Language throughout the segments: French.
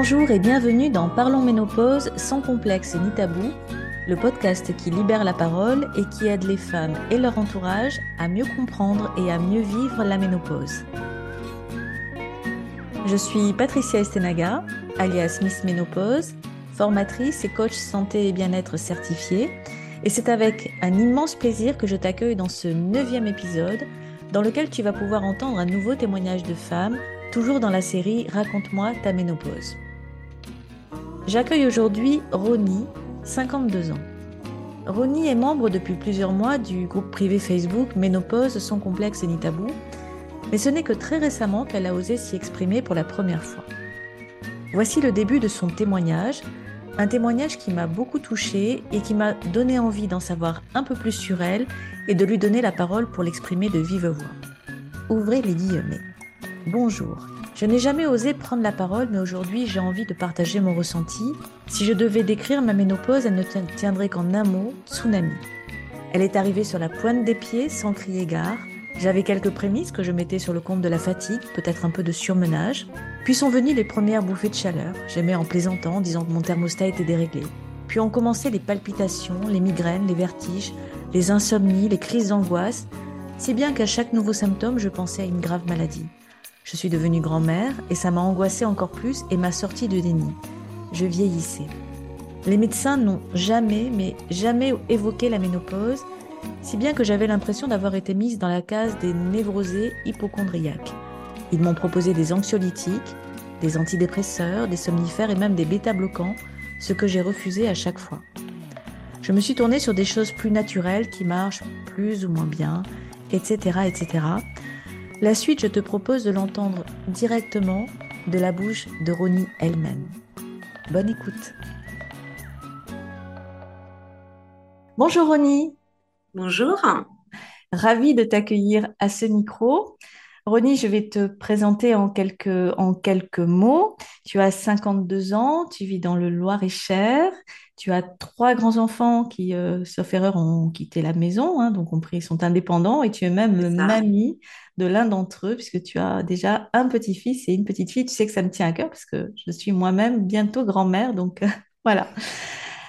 Bonjour et bienvenue dans Parlons Ménopause sans complexe ni tabou, le podcast qui libère la parole et qui aide les femmes et leur entourage à mieux comprendre et à mieux vivre la ménopause. Je suis Patricia Estenaga, alias Miss Ménopause, formatrice et coach santé et bien-être certifiée, et c'est avec un immense plaisir que je t'accueille dans ce neuvième épisode dans lequel tu vas pouvoir entendre un nouveau témoignage de femmes, toujours dans la série Raconte-moi ta ménopause. J'accueille aujourd'hui Roni, 52 ans. Roni est membre depuis plusieurs mois du groupe privé Facebook Ménopause sans complexe ni tabou, mais ce n'est que très récemment qu'elle a osé s'y exprimer pour la première fois. Voici le début de son témoignage, un témoignage qui m'a beaucoup touchée et qui m'a donné envie d'en savoir un peu plus sur elle et de lui donner la parole pour l'exprimer de vive voix. Ouvrez les guillemets. Bonjour. Je n'ai jamais osé prendre la parole, mais aujourd'hui j'ai envie de partager mon ressenti. Si je devais décrire ma ménopause, elle ne tiendrait qu'en un mot, tsunami. Elle est arrivée sur la pointe des pieds sans crier gare. J'avais quelques prémices que je mettais sur le compte de la fatigue, peut-être un peu de surmenage. Puis sont venues les premières bouffées de chaleur. J'aimais en plaisantant, en disant que mon thermostat était déréglé. Puis ont commencé les palpitations, les migraines, les vertiges, les insomnies, les crises d'angoisse, si bien qu'à chaque nouveau symptôme, je pensais à une grave maladie. Je suis devenue grand-mère et ça m'a angoissée encore plus et m'a sortie de déni. Je vieillissais. Les médecins n'ont jamais, mais jamais évoqué la ménopause, si bien que j'avais l'impression d'avoir été mise dans la case des névrosés hypochondriaques. Ils m'ont proposé des anxiolytiques, des antidépresseurs, des somnifères et même des bêta-bloquants, ce que j'ai refusé à chaque fois. Je me suis tournée sur des choses plus naturelles qui marchent plus ou moins bien, etc., etc. La suite, je te propose de l'entendre directement de la bouche de Ronnie elle-même. Bonne écoute. Bonjour Ronnie. Bonjour. Ravie de t'accueillir à ce micro. Ronnie, je vais te présenter en quelques, en quelques mots. Tu as 52 ans, tu vis dans le Loir-et-Cher, tu as trois grands-enfants qui, euh, sauf erreur, ont quitté la maison, hein, donc compris, sont indépendants, et tu es même mamie de l'un d'entre eux, puisque tu as déjà un petit-fils et une petite fille. Tu sais que ça me tient à cœur, parce que je suis moi-même bientôt grand-mère, donc voilà.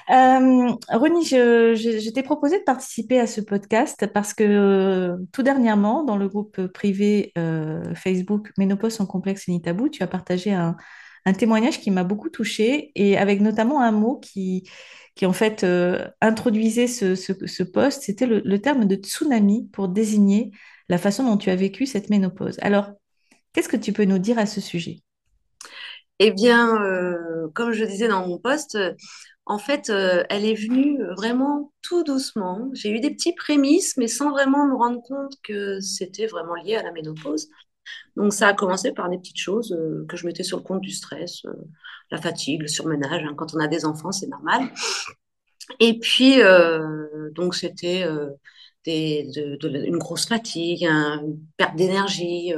Euh, je, t'ai proposé de participer à ce podcast parce que euh, tout dernièrement, dans le groupe privé euh, Facebook Ménopause en complexe ni tabou, tu as partagé un, témoignage qui m'a beaucoup touchée et avec notamment un mot qui, qui en fait introduisait ce, ce, post, c'était le, terme de tsunami pour désigner la façon dont tu as vécu cette ménopause. Alors, qu'est-ce que tu peux nous dire à ce sujet? Eh bien, comme je disais dans mon post, en fait, euh, elle est venue vraiment tout doucement. J'ai eu des petits prémices, mais sans vraiment me rendre compte que c'était vraiment lié à la ménopause. Donc, ça a commencé par des petites choses euh, que je mettais sur le compte du stress, euh, la fatigue, le surmenage. Hein. Quand on a des enfants, c'est normal. Et puis, donc, c'était une grosse fatigue, une perte d'énergie,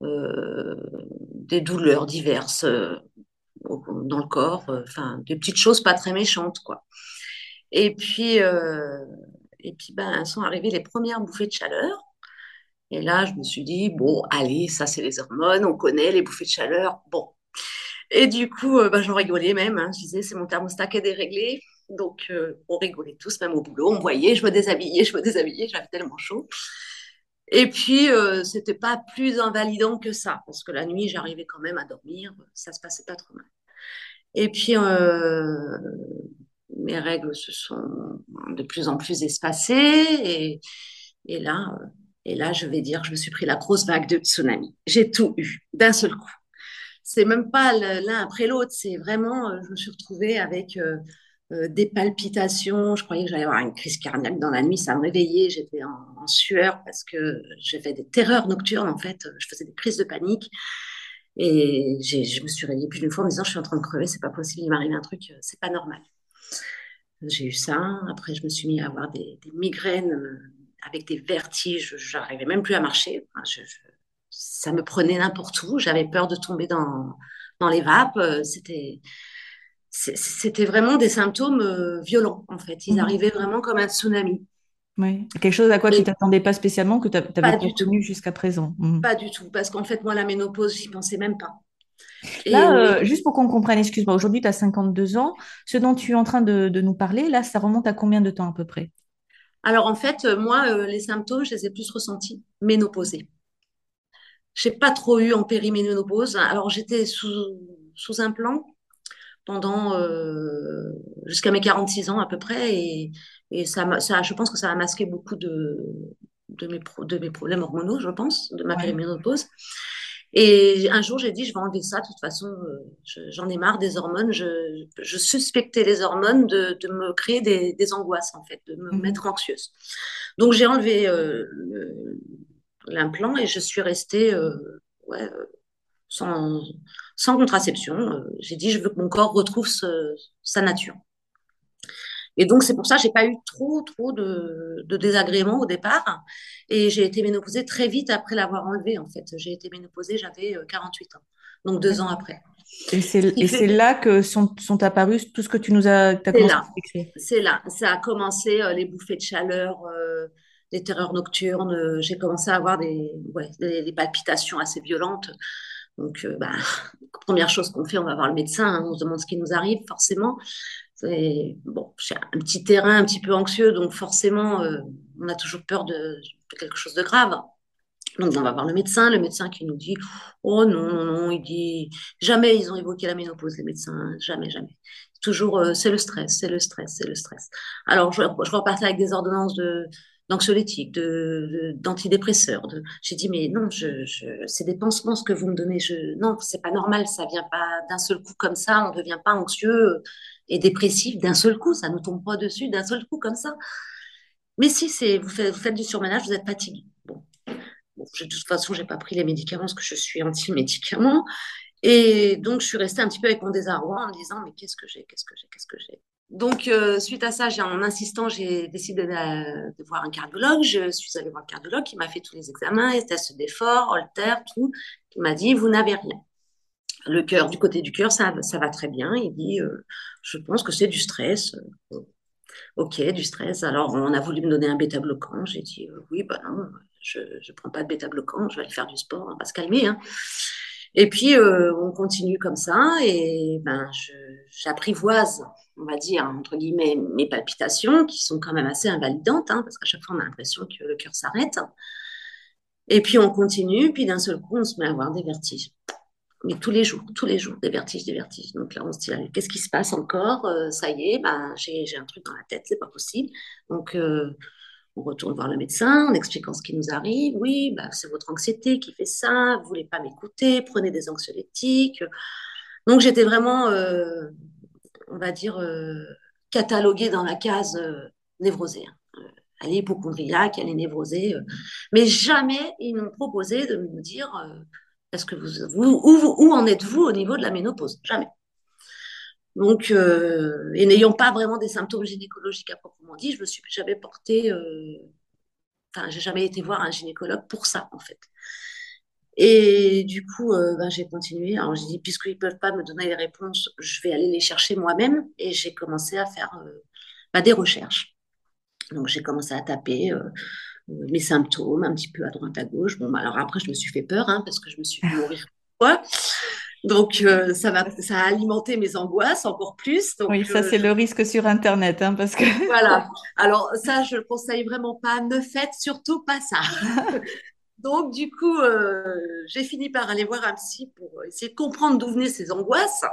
des douleurs diverses dans le corps, euh, enfin des petites choses pas très méchantes quoi. Et puis euh, et puis ben sont arrivées les premières bouffées de chaleur. Et là, je me suis dit bon, allez, ça c'est les hormones, on connaît les bouffées de chaleur. Bon. Et du coup, euh, ben, j'en rigolais même. Hein. Je disais c'est mon thermostat qui est déréglé. Donc, on rigolait tous, même au boulot. On voyait, je me déshabillais, je me déshabillais, j'avais tellement chaud. Et puis, euh, c'était pas plus invalidant que ça, parce que la nuit, j'arrivais quand même à dormir, ça se passait pas trop mal. Et puis, euh, mes règles se sont de plus en plus espacées, et, et, là, et là, je vais dire, je me suis pris la grosse vague de tsunami. J'ai tout eu d'un seul coup. C'est même pas l'un après l'autre, c'est vraiment, euh, je me suis retrouvée avec euh, euh, des palpitations. Je croyais que j'allais avoir une crise cardiaque dans la nuit. Ça me réveillait. J'étais en, sueur parce que j'avais des terreurs nocturnes. En fait, je faisais des crises de panique. Et je me suis réveillée plus d'une fois en me disant Je suis en train de crever, c'est pas possible, il m'arrive un truc, c'est pas normal. J'ai eu ça. Après, je me suis mis à avoir des, migraines avec des vertiges. J'arrivais même plus à marcher. ça me prenait n'importe où. J'avais peur de tomber dans, dans les vapes. C'était c'était vraiment des symptômes euh, violents, en fait. Ils mhm. arrivaient vraiment comme un tsunami. Oui, quelque chose à quoi tu t'attendais pas spécialement, que tu avais pas jusqu'à présent. Mhm. Pas du tout, parce qu'en fait, moi, la ménopause, j'y pensais même pas. là, juste pour qu'on comprenne, excuse-moi, aujourd'hui, tu as 52 ans. Ce dont tu es en train de, de, nous parler, là, ça remonte à combien de temps à peu près? Alors, en fait, moi, les symptômes, je les ai plus ressentis ménopausés. Je n'ai pas trop eu en périménopause. Alors, j'étais sous, sous implant pendant euh, jusqu'à mes 46 ans à peu près. Et, et ça, ça, je pense que ça a masqué beaucoup de, de, mes, de mes problèmes hormonaux, je pense, de ma ouais. périménopause. Et un jour, j'ai dit, je vais enlever ça. De toute façon, euh, j'en ai marre des hormones. Je, je suspectais les hormones de, de me créer des, des, angoisses, en fait, de me mmh. mettre anxieuse. Donc, j'ai enlevé euh, l'implant et je suis restée euh, ouais, sans, sans contraception. J'ai dit, je veux que mon corps retrouve ce, sa nature. Et donc, c'est pour ça que j'ai pas eu trop, trop de, de désagréments au départ. Et j'ai été ménopausée très vite après l'avoir enlevé, en fait. J'ai été ménopausée, j'avais 48 ans. Donc, deux ans après. Et c'est fait... là que sont, sont, apparus tout ce que tu nous as, as commencé là. à. C'est là. Ça a commencé, euh, les bouffées de chaleur, euh, les terreurs nocturnes. Euh, j'ai commencé à avoir des, ouais, des, des, palpitations assez violentes. Donc, euh, bah, première chose qu'on fait, on va voir le médecin, hein, on se demande ce qui nous arrive, forcément. Et, bon, j'ai un petit terrain un petit peu anxieux, donc forcément, euh, on a toujours peur de, quelque chose de grave. Donc, on va voir le médecin, le médecin qui nous dit Oh non, non, non, il dit jamais ils ont évoqué la ménopause, les médecins, jamais, jamais. Toujours, euh, c'est le stress, c'est le stress, c'est le stress. Alors, je, je repartais avec des ordonnances de, d'anxiolytiques, de, d'antidépresseurs. J'ai dit, mais non, je, c'est des pansements ce que vous me donnez. Je, non, c'est pas normal, ça vient pas d'un seul coup comme ça, on ne devient pas anxieux et dépressif d'un seul coup, ça ne tombe pas dessus d'un seul coup comme ça. Mais si c'est, vous faites, du surménage, vous êtes fatigué. Bon. de toute façon, j'ai pas pris les médicaments parce que je suis anti-médicaments. Et donc, je suis restée un petit peu avec mon désarroi en me disant, mais qu'est-ce que j'ai, qu'est-ce que j'ai, qu'est-ce que j'ai? Donc, euh, suite à ça, en insistant, j'ai décidé de, de, voir un cardiologue. Je suis allée voir le cardiologue qui m'a fait tous les examens, tests d'effort, Holter, tout. Il m'a dit, vous n'avez rien. Le cœur, du côté du cœur, ça, ça va très bien. Il dit, euh, je pense que c'est du stress. Ok, du stress. Alors, on a voulu me donner un bêta-bloquant. J'ai dit, euh, oui, bah non, je ne prends pas de bêta-bloquant, je vais aller faire du sport, on va se calmer. Hein. Et puis, euh, on continue comme ça et ben, j'apprivoise, on va dire, entre guillemets, mes palpitations qui sont quand même assez invalidantes, hein, parce qu'à chaque fois, on a l'impression que le cœur s'arrête. Et puis, on continue, puis d'un seul coup, on se met à avoir des vertiges. Mais tous les jours, tous les jours, des vertiges, des vertiges. Donc là, on se dit, qu'est-ce qui se passe encore? Euh, Ça y est, ben, j'ai un truc dans la tête, c'est pas possible. Donc, euh, on retourne voir le médecin en expliquant ce qui nous arrive. Oui, bah, c'est votre anxiété qui fait ça, vous voulez pas m'écouter, prenez des anxiolytiques. Donc j'étais vraiment, euh, on va dire, cataloguée dans la case névrosée. Hein. Elle est hypochondriaque, elle est névrosée. mais jamais ils m'ont proposé de me dire est-ce que vous, où, en êtes-vous au niveau de la ménopause? Jamais. Donc, euh, et n'ayant pas vraiment des symptômes gynécologiques à proprement dit, je me suis jamais portée, euh, enfin, j'ai jamais été voir un gynécologue pour ça, en fait. Et du coup, euh, ben, j'ai continué. Alors, j'ai dit, puisqu'ils ne peuvent pas me donner les réponses, je vais aller les chercher moi-même. Et j'ai commencé à faire euh, ben, des recherches. Donc, j'ai commencé à taper euh, mes symptômes un petit peu à droite, à gauche. Bon, ben, alors après, je me suis fait peur, hein, parce que je me suis fait mourir. Ouais. Donc, euh, ça, va, ça a alimenté mes angoisses encore plus. Donc, oui, ça, c'est le risque sur Internet. Hein, parce que... voilà. Alors, ça, je ne le conseille vraiment pas. Ne faites surtout pas ça. donc, du coup, euh, j'ai fini par aller voir un psy pour essayer de comprendre d'où venaient ces angoisses.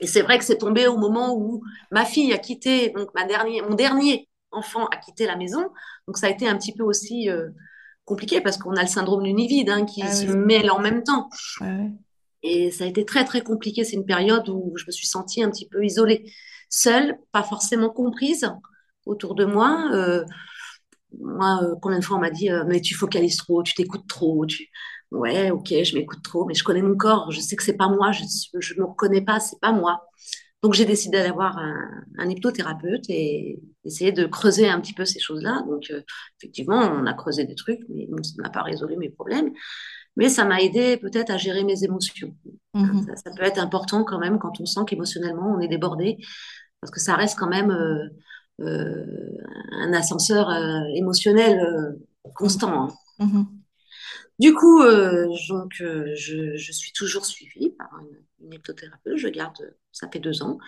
Et c'est vrai que c'est tombé au moment où ma fille a quitté, donc ma dernière, mon dernier enfant a quitté la maison. Donc, ça a été un petit peu aussi euh, compliqué parce qu'on a le syndrome du nid vide hein, qui ah, se oui. mêle en même temps. Ouais. Et ça a été très, très compliqué. C'est une période où je me suis sentie un petit peu isolée, seule, pas forcément comprise autour de moi. Euh, moi, euh, combien de fois on m'a dit, mais tu focalises trop, tu t'écoutes trop. Tu... Ouais, ok, je m'écoute trop, mais je connais mon corps, je sais que c'est pas moi, je ne me reconnais pas, c'est pas moi. Donc j'ai décidé d'aller voir un, un, hypnothérapeute et essayer de creuser un petit peu ces choses-là. Donc euh, effectivement, on a creusé des trucs, mais bon, ça n'a pas résolu mes problèmes mais ça m'a aidé peut-être à gérer mes émotions. Mmh. Ça, ça, peut être important quand même quand on sent qu'émotionnellement on est débordé, parce que ça reste quand même euh, euh, un ascenseur émotionnel constant. Hein. Mmh. Du coup, euh, donc, euh, je, suis toujours suivie par une, une. Je garde, ça fait deux ans.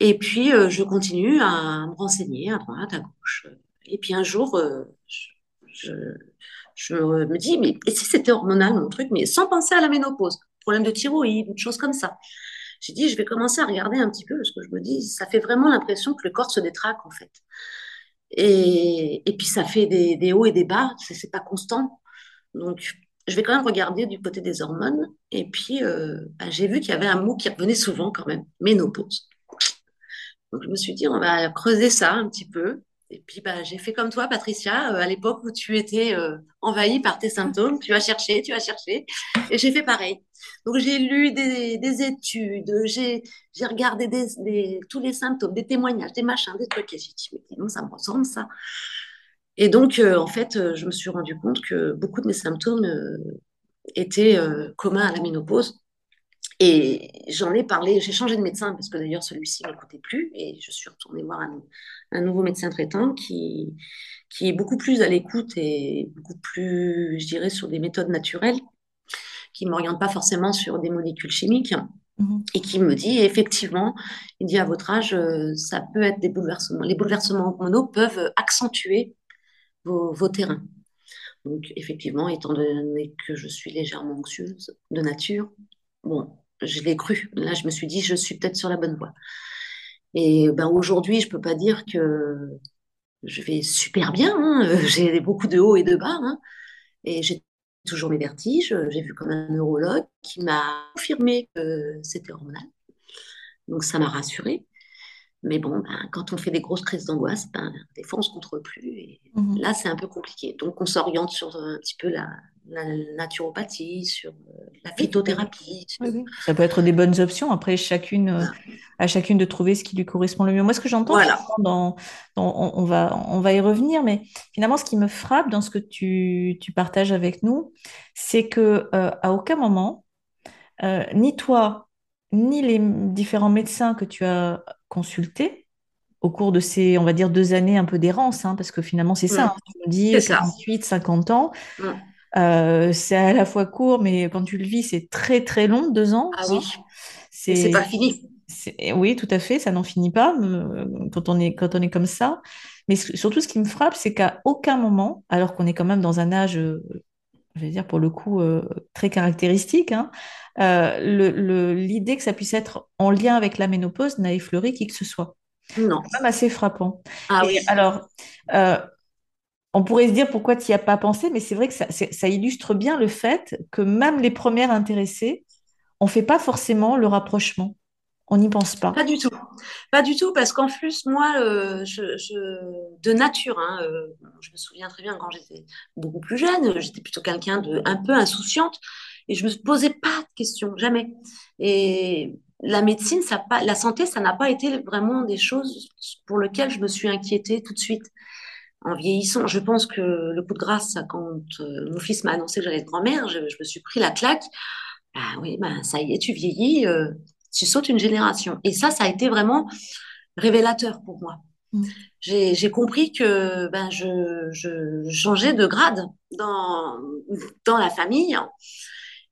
Et puis, euh, je continue à me renseigner à droite, à gauche. Et puis un jour, je, me dis, mais si c'était hormonal mon truc, mais sans penser à la ménopause, problème de thyroïde, de choses comme ça. J'ai dit, je vais commencer à regarder un petit peu parce que je me dis, ça fait vraiment l'impression que le corps se détraque en fait. Et, et puis ça fait des, des hauts et des bas, c'est pas constant. Donc, je vais quand même regarder du côté des hormones. Et puis, euh, bah, j'ai vu qu'il y avait un mot qui revenait souvent quand même, ménopause. Donc, je me suis dit, on va creuser ça un petit peu. Et puis, bah, j'ai fait comme toi, Patricia, euh, à l'époque où tu étais euh, envahie par tes symptômes. Tu as cherché, tu as cherché. Et j'ai fait pareil. Donc, j'ai lu des, des études, j'ai regardé tous les symptômes, des témoignages, des machins, des trucs. Et j'ai dit, mais non, ça me ressemble, ça? Et donc, euh, en fait, euh, je me suis rendu compte que beaucoup de mes symptômes euh, étaient communs à la ménopause. Et j'en ai parlé, j'ai changé de médecin parce que d'ailleurs celui-ci ne m'écoutait plus et je suis retournée voir un, un, nouveau médecin traitant qui, qui est beaucoup plus à l'écoute et beaucoup plus, je dirais, sur des méthodes naturelles, qui ne m'oriente pas forcément sur des molécules chimiques mmh. et qui me dit effectivement, il dit à votre âge, ça peut être des bouleversements. Les bouleversements hormonaux peuvent accentuer vos, vos terrains. Donc effectivement, étant donné que je suis légèrement anxieuse de nature, bon, je l'ai cru. Là, je me suis dit, je suis peut-être sur la bonne voie. Et ben, aujourd'hui, je peux pas dire que je vais super bien. Hein. J'ai beaucoup de hauts et de bas. Hein. Et j'ai toujours mes vertiges. J'ai vu comme un neurologue qui m'a confirmé que c'était hormonal. Donc, ça m'a rassurée. Mais bon, ben, quand on fait des grosses crises d'angoisse, ben, des fois, on ne se contrôle plus. Et mmh. Là, c'est un peu compliqué. Donc, on s'oriente sur un petit peu la, la naturopathie, sur euh, la phytothérapie. Oui, oui. Ça peut être des bonnes options. Après, chacune, euh, à chacune de trouver ce qui lui correspond le mieux. Moi, ce que j'entends, voilà. dans, dans, on, va, on va y revenir, mais finalement, ce qui me frappe dans ce que tu, tu partages avec nous, c'est que euh, à aucun moment, euh, ni toi, ni les différents médecins que tu as consultés, au cours de ces, on va dire, deux années un peu d'errance, hein, parce que finalement, c'est ça, mmh. hein, me dis 48, 50 ans. Mmh. Euh, c'est à la fois court, mais quand tu le vis, c'est très très long, deux ans. Ah oui. C'est pas fini. Oui, tout à fait, ça n'en finit pas euh, quand on est quand on est comme ça. Mais surtout, ce qui me frappe, c'est qu'à aucun moment, alors qu'on est quand même dans un âge, euh, je vais dire pour le coup euh, très caractéristique, hein, l'idée le, le, que ça puisse être en lien avec la ménopause n'a effleuré qui que ce soit. Non. C'est quand même assez frappant. Ah Et oui. Alors, on pourrait se dire pourquoi tu n'y as pas pensé, mais c'est vrai que ça, ça, illustre bien le fait que même les premières intéressées, on ne fait pas forcément le rapprochement. On n'y pense pas. Pas du tout. Pas du tout, parce qu'en plus, moi, euh, je, de nature, hein, euh, je me souviens très bien quand j'étais beaucoup plus jeune, j'étais plutôt quelqu'un de un peu insouciante et je me posais pas de questions, jamais. Et la médecine, ça pas, la santé, ça n'a pas été vraiment des choses pour lesquelles je me suis inquiétée tout de suite en vieillissant, je pense que le coup de grâce, quand euh, mon fils m'a annoncé que j'allais être grand-mère, je, je, me suis pris la claque. Bah oui, bah, ça y est, tu vieillis, tu sautes une génération. Et ça, ça a été vraiment révélateur pour moi. Mmh. J'ai compris que ben, je, je, changeais de grade dans, dans la famille.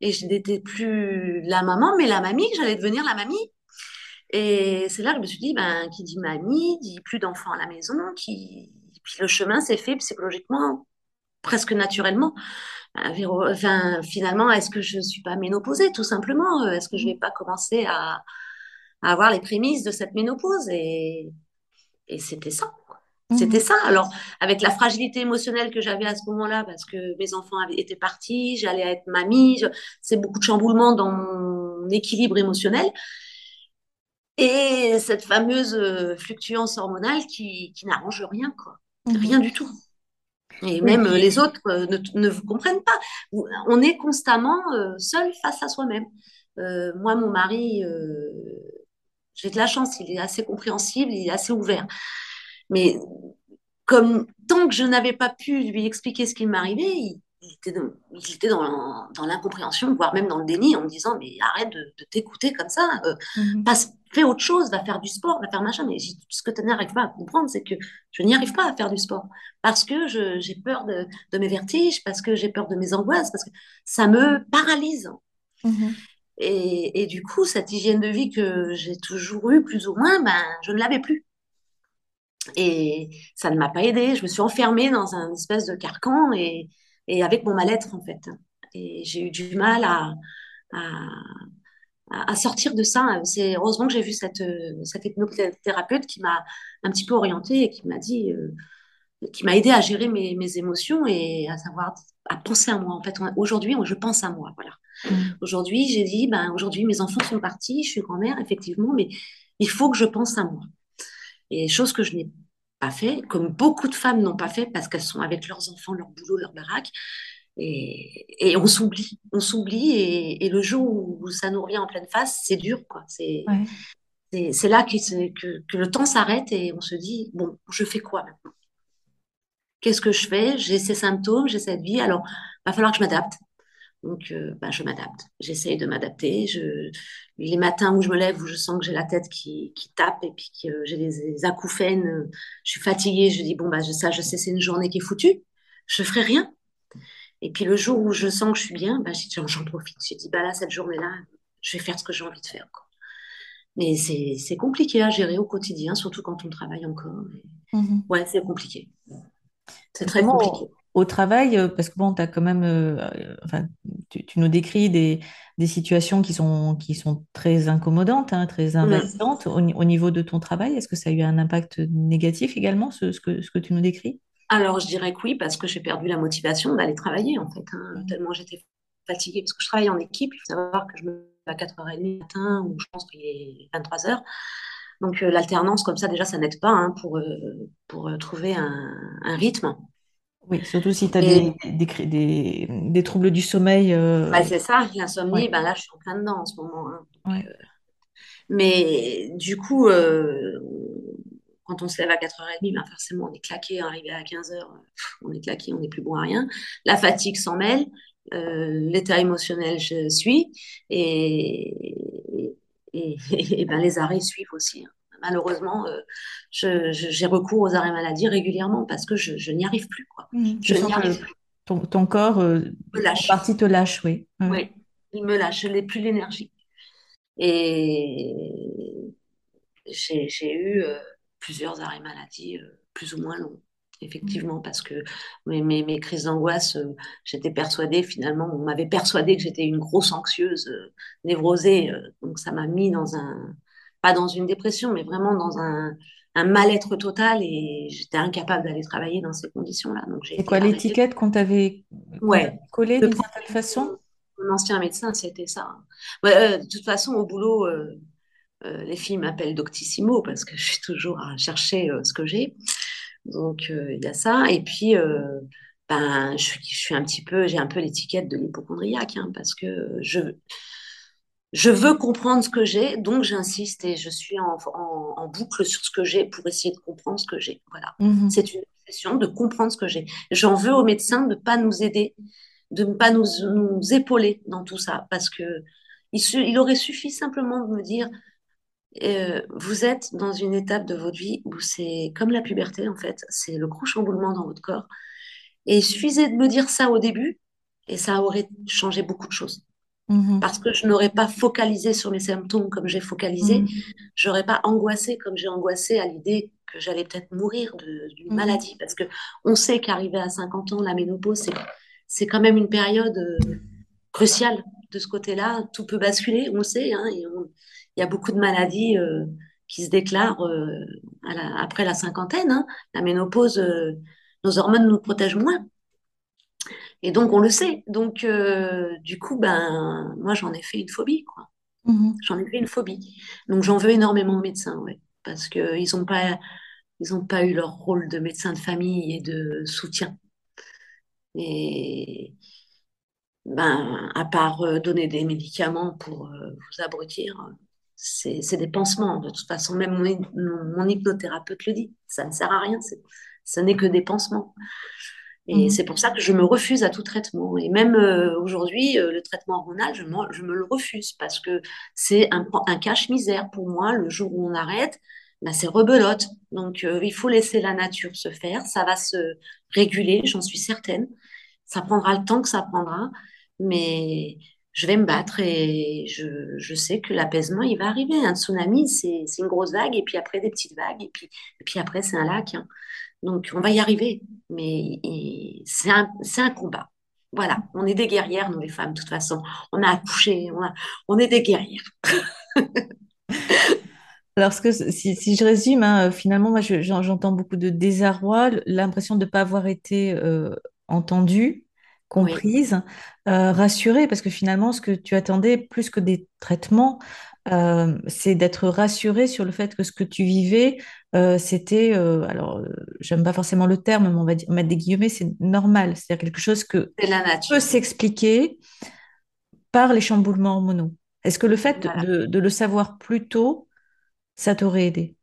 Et je n'étais plus la maman, mais la mamie, que j'allais devenir la mamie. Et c'est là que je me suis dit, ben, qui dit mamie, dit plus d'enfants à la maison, qui puis le chemin s'est fait psychologiquement, presque naturellement. Enfin, finalement, est-ce que je ne suis pas ménopausée, tout simplement? Est-ce que je ne vais pas commencer à, à, avoir les prémices de cette ménopause? Et, et c'était ça. Mmh. C'était ça. Alors, avec la fragilité émotionnelle que j'avais à ce moment-là, parce que mes enfants avaient été partis, j'allais être mamie, c'est beaucoup de chamboulements dans mon équilibre émotionnel. Et cette fameuse euh, fluctuance hormonale qui, qui n'arrange rien, quoi. Mmh. Rien du tout. Et même oui. les autres euh, ne, ne, vous comprennent pas. On est constamment euh, seul face à soi-même. Euh, moi, mon mari, euh, j'ai de la chance, il est assez compréhensible, il est assez ouvert. Mais comme tant que je n'avais pas pu lui expliquer ce qui m'arrivait, il, il était, dans, il était dans, dans l'incompréhension, voire même dans le déni, en me disant mais arrête de, de t'écouter comme ça, euh, Mhm. passe, fais autre chose, va faire du sport, va faire machin. Mais ce que tu n'arrives pas à comprendre, c'est que je n'y arrive pas à faire du sport parce que je- j'ai peur de, de mes vertiges, parce que j'ai peur de mes angoisses, parce que ça me paralyse. Mhm. Et, et du coup, cette hygiène de vie que j'ai toujours eue, plus ou moins, ben, je ne l'avais plus. Et ça ne m'a pas aidée. Je me suis enfermée dans un espèce de carcan et, et avec mon mal-être, en fait. Et j'ai eu du mal à, à, sortir de ça. C'est heureusement que j'ai vu cette, cette hypnothérapeute qui m'a un petit peu orientée et qui m'a dit, euh, qui m'a aidé à gérer mes, mes émotions et à savoir, à penser à moi. En fait, aujourd'hui, je pense à moi. Voilà. Mhm. Aujourd'hui, j'ai dit, ben, aujourd'hui, mes enfants sont partis, je suis grand-mère, effectivement, mais il faut que je pense à moi. Et chose que je n'ai pas fait, comme beaucoup de femmes n'ont pas fait parce qu'elles sont avec leurs enfants, leur boulot, leur baraque. Et, et on s'oublie, on s'oublie. Et, et le jour où ça nous revient en pleine face, c'est dur, quoi. C'est, Ouais. là que, que, que le temps s'arrête et on se dit, bon, je fais quoi maintenant? Qu'est-ce que je fais? J'ai ces symptômes, j'ai cette vie, alors va falloir que je m'adapte. Donc, euh, bah, je m'adapte. J'essaye de m'adapter. Je... Les matins où je me lève, où je sens que j'ai la tête qui, qui tape et puis que j'ai des, des acouphènes, euh, je suis fatiguée, je dis, bon, bah, je- ça, je sais, c'est une journée qui est foutue. Je ferai rien. Et puis le jour où je sens que je suis bien, bah, j'en profite. J'ai dit, bah là, cette journée-là, je vais faire ce que j'ai envie de faire. quoi. Mais c'est compliqué à gérer au quotidien, surtout quand on travaille encore. Et- Mhm. Ouais, c'est compliqué. C'est très compliqué. Au, travail, euh, parce que bon, tu as quand même, euh, enfin, tu, tu nous décris des, des situations qui sont, qui sont très incommodantes, hein, très Mm. invalidantes au, ni- au niveau de ton travail. Est-ce que ça a eu un impact négatif également, ce, ce que, ce que tu nous décris? Alors, je dirais que oui, parce que j'ai perdu la motivation d'aller travailler, en fait, hein, Mhm. tellement j'étais fatiguée. Parce que je travaille en équipe, il faut savoir que je me lève à 4h30 le matin, ou je pense qu'il est 23h. Donc, euh, l'alternance, comme ça, déjà, ça n'aide pas hein, pour, euh, pour euh, trouver un, un rythme. Oui, surtout si tu as Et des, des, cré- des, des troubles du sommeil. bah, euh, c'est ça, l'insomnie, ouais, ben là, je suis en plein dedans en ce moment. hein. ouais. Mais du coup, euh, quand on se lève à 4h30, ben forcément, on est claqué, arrivé à 15h, on est claqué, on n'est plus bon à rien. La fatigue s'en mêle, euh, l'état émotionnel je suis, et, et, et, ben, les arrêts suivent aussi. hein. Malheureusement, euh, j'ai recours aux arrêts maladie régulièrement parce que je, je n'y arrive plus. Quoi. Tu Je n'y arrive plus. ton, ton corps, euh, lâche. partie, te lâche, oui. Ouais. Oui, il me lâche. Je n'ai plus l'énergie. Et j'ai eu euh, plusieurs arrêts maladie, euh, plus ou moins longs, effectivement, parce que mes, mes, mes crises d'angoisse, euh, j'étais persuadée, finalement, on m'avait persuadée que j'étais une grosse anxieuse, euh, névrosée, euh, donc ça m'a mis dans un, pas dans une dépression, mais vraiment dans un, un mal-être total et j'étais incapable d'aller travailler dans ces conditions-là. Donc j'ai quoi l'étiquette qu'on t'avait Ouais, collée d'une certaine façon? mon ancien médecin, c'était ça. Ouais, euh, de toute façon, au boulot, euh, euh, les filles m'appellent Doctissimo parce que je suis toujours à chercher euh, ce que j'ai. Donc, euh, il y a ça. Et puis, ben, je, suis- je suis un petit peu, j'ai un peu l'étiquette de l'hypochondriaque hein, parce que je, je veux comprendre ce que j'ai, donc j'insiste et je suis en, en, en boucle sur ce que j'ai pour essayer de comprendre ce que j'ai. Voilà. Mhm. C'est une obsession de comprendre ce que j'ai. J'en veux aux médecins de ne pas nous aider, de ne pas nous, nous épauler dans tout ça parce que il aurait suffi simplement de me dire euh, vous êtes dans une étape de votre vie où c'est comme la puberté, en fait, c'est le gros chamboulement dans votre corps. Et il suffisait de me dire ça au début, et ça aurait changé beaucoup de choses. Mhm. Parce que je n'aurais pas focalisé sur mes symptômes comme j'ai focalisé, Mhm. j'aurais pas angoissé comme j'ai angoissé à l'idée que j'allais peut-être mourir de- d'une Mhm. maladie. Parce que on sait qu'arriver à 50 ans, la ménopause, c'est, quand même une période euh, cruciale de ce côté-là. Tout peut basculer, on le sait, hein, il y a beaucoup de maladies euh, qui se déclarent euh, à la- après la cinquantaine. hein. La ménopause, nos hormones nous protègent moins. Et donc, on le sait. Donc, euh, du coup, ben, moi, j'en ai fait une phobie, quoi. Mhm. J'en ai fait une phobie. Donc, j'en veux énormément aux médecins, ouais. Parce qu'ils n'ont pas, ils ont pas eu leur rôle de médecin de famille et de soutien. Et ben, à part euh, donner des médicaments pour euh, vous abrutir, c'est c'est des pansements. De toute façon, même mon, mon- mon hypnothérapeute le dit. Ça ne sert à rien. c'est- Ce n'est que des pansements. Et c'est pour ça que je me refuse à tout traitement. Et même euh, aujourd'hui, euh, le traitement hormonal, je, je, me le refuse parce que c'est un, un cache-misère pour moi. Le jour où on arrête, bah, c'est rebelote. Donc, euh, il faut laisser la nature se faire. Ça va se réguler, j'en suis certaine. Ça prendra le temps que ça prendra. Mais je vais me battre et je, je sais que l'apaisement, il va arriver. Un tsunami, c'est une grosse vague, et puis après, des petites vagues, et puis, et puis après, c'est un lac. Hein. Donc, on va y arriver. Mais c'est un, un, combat. Voilà, on est des guerrières, nous les femmes, de toute façon. On a accouché, on, on est des guerrières. Alors, ce que, si, si je résume, hein, finalement, moi, j'entends beaucoup de désarroi, l'impression de ne pas avoir été euh, entendue, comprise, euh, rassurée, parce que finalement, ce que tu attendais, plus que des traitements, euh, c'est d'être rassurée sur le fait que ce que tu vivais, euh, c'était, alors, j'aime pas forcément le terme, mais on va dire, mettre des guillemets, c'est normal, c'est-à-dire quelque chose que peut s'expliquer par les chamboulements hormonaux. Est-ce que le fait de, de, le savoir plus tôt, ça t'aurait aidé?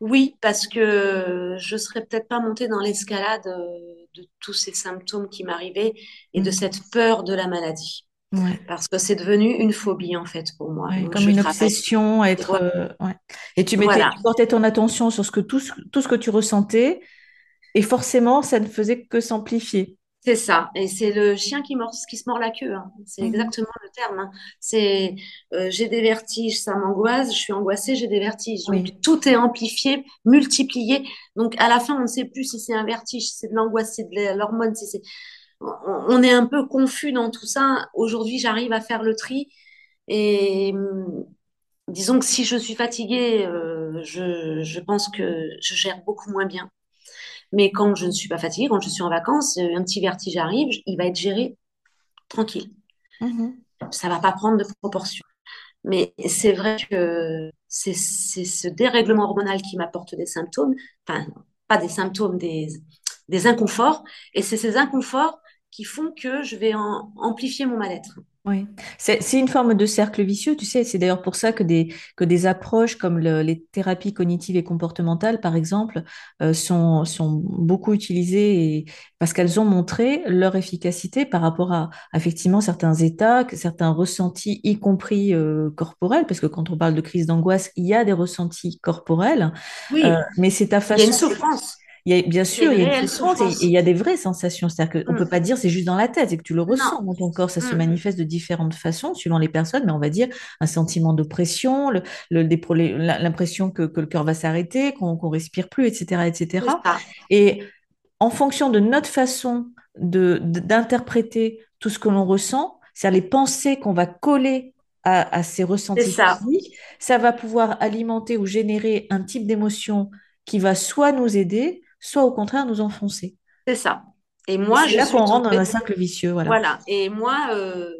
Oui, parce que je serais peut-être pas montée dans l'escalade de tous ces symptômes qui m'arrivaient et de mm. cette peur de la maladie. Parce que c'est devenu une phobie en fait pour moi. comme une obsession, être. Euh, et tu, mettais, portais ton attention sur ce que, tout, tout ce que tu ressentais, et forcément, ça ne faisait que s'amplifier. C'est ça, et c'est le chien qui, mord, qui se mord la queue. Hein. C'est mhm. exactement le terme. Hein. C'est euh, j'ai des vertiges, ça m'angoisse, je suis angoissée, j'ai des vertiges. tout est amplifié, multiplié. Donc à la fin, on ne sait plus si c'est un vertige, si c'est de l'angoisse, si c'est de l'hormone, si c'est. On, est un peu confus dans tout ça. Aujourd'hui, j'arrive à faire le tri. Et hum, disons que si je suis fatiguée, euh, je, je pense que je gère beaucoup moins bien. Mais quand je ne suis pas fatiguée, quand je suis en vacances, euh, un petit vertige arrive, il va être géré tranquille. Mhm. Ça va pas prendre de proportions. Mais c'est vrai que c'est ce dérèglement hormonal qui m'apporte des symptômes, enfin, pas des symptômes, des, des inconforts. Et c'est ces inconforts qui font que je vais amplifier mon mal-être. Oui, c'est une forme de cercle vicieux, tu sais, c'est d'ailleurs pour ça que des, que des approches comme les thérapies cognitives et comportementales, par exemple, euh, sont, sont beaucoup utilisées et, parce qu'elles ont montré leur efficacité par rapport à, effectivement certains états, certains ressentis, y compris euh, corporels, parce que quand on parle de crise d'angoisse, il y a des ressentis corporels, oui. Euh, mais c'est ta façon... Il y a une souffrance. Il y a, bien sûr, il y a une souffrance et, il y a des vraies sensations. C'est-à-dire qu'on ne mm. peut pas dire c'est juste dans la tête, c'est que tu le ressens dans ton corps. Ça se mm. manifeste de différentes façons suivant les personnes, mais on va dire un sentiment d'oppression, l'impression que, que, le cœur va s'arrêter, qu'on ne respire plus, etc. etc. Et en fonction de notre façon d'interpréter tout ce que l'on ressent, c'est-à-dire les pensées qu'on va coller à, à ces ressentis ça. physiques, ça va pouvoir alimenter ou générer un type d'émotion qui va soit nous aider, soit au contraire nous enfoncer. C'est ça. Et moi, je là qu'on rentre dans un cercle vicieux. Voilà. voilà. Et moi, euh,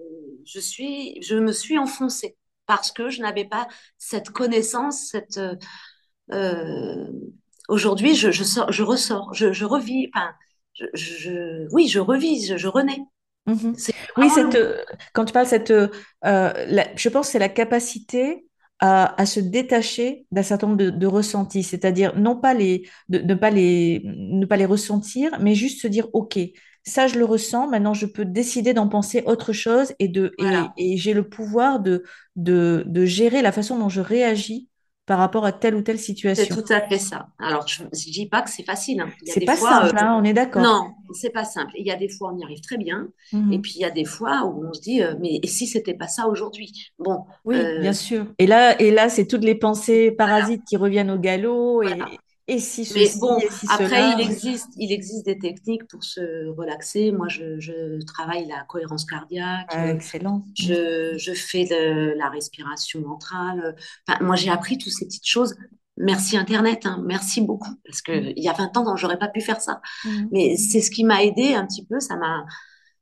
je suis, je me suis enfoncée parce que je n'avais pas cette connaissance, cette. Euh, euh, aujourd'hui, je, je, sors, je ressors, je, je revis. Enfin, je, je, oui, je revis, je, renais. Mm-hmm. Oui, cette, quand tu parles cette, je pense que c'est la capacité à, se détacher d'un certain nombre de, ressentis, c'est-à-dire non pas les, de, ne, pas les, ne pas les ressentir, mais juste se dire, OK, ça je le ressens, maintenant je peux décider d'en penser autre chose et, de, et, j'ai le pouvoir de, de, de gérer la façon dont je réagis par rapport à telle ou telle situation. C'est tout à fait ça. Alors, je ne dis pas que c'est facile. Hein. C'est pas simple, hein, on est d'accord. Non, c'est pas simple. Il y a des fois, on y arrive très bien. Mhm. Et puis, il y a des fois où on se dit, euh, mais et si c'était pas ça aujourd'hui? Bon. Oui, euh, bien sûr. Et là, et là c'est toutes les pensées parasites qui reviennent au galop. Et, et si Mais bon, après, il existe, il existe des techniques pour se relaxer. Moi, je, travaille la cohérence cardiaque. Ah, excellent. Je, je fais de la respiration ventrale. Enfin, moi, j'ai appris toutes ces petites choses. Merci Internet, hein. merci beaucoup. Parce qu'il mm. y a 20 ans, j'aurais pas pu faire ça. Mm. Mais c'est ce qui m'a aidé un petit peu. Ça m'a,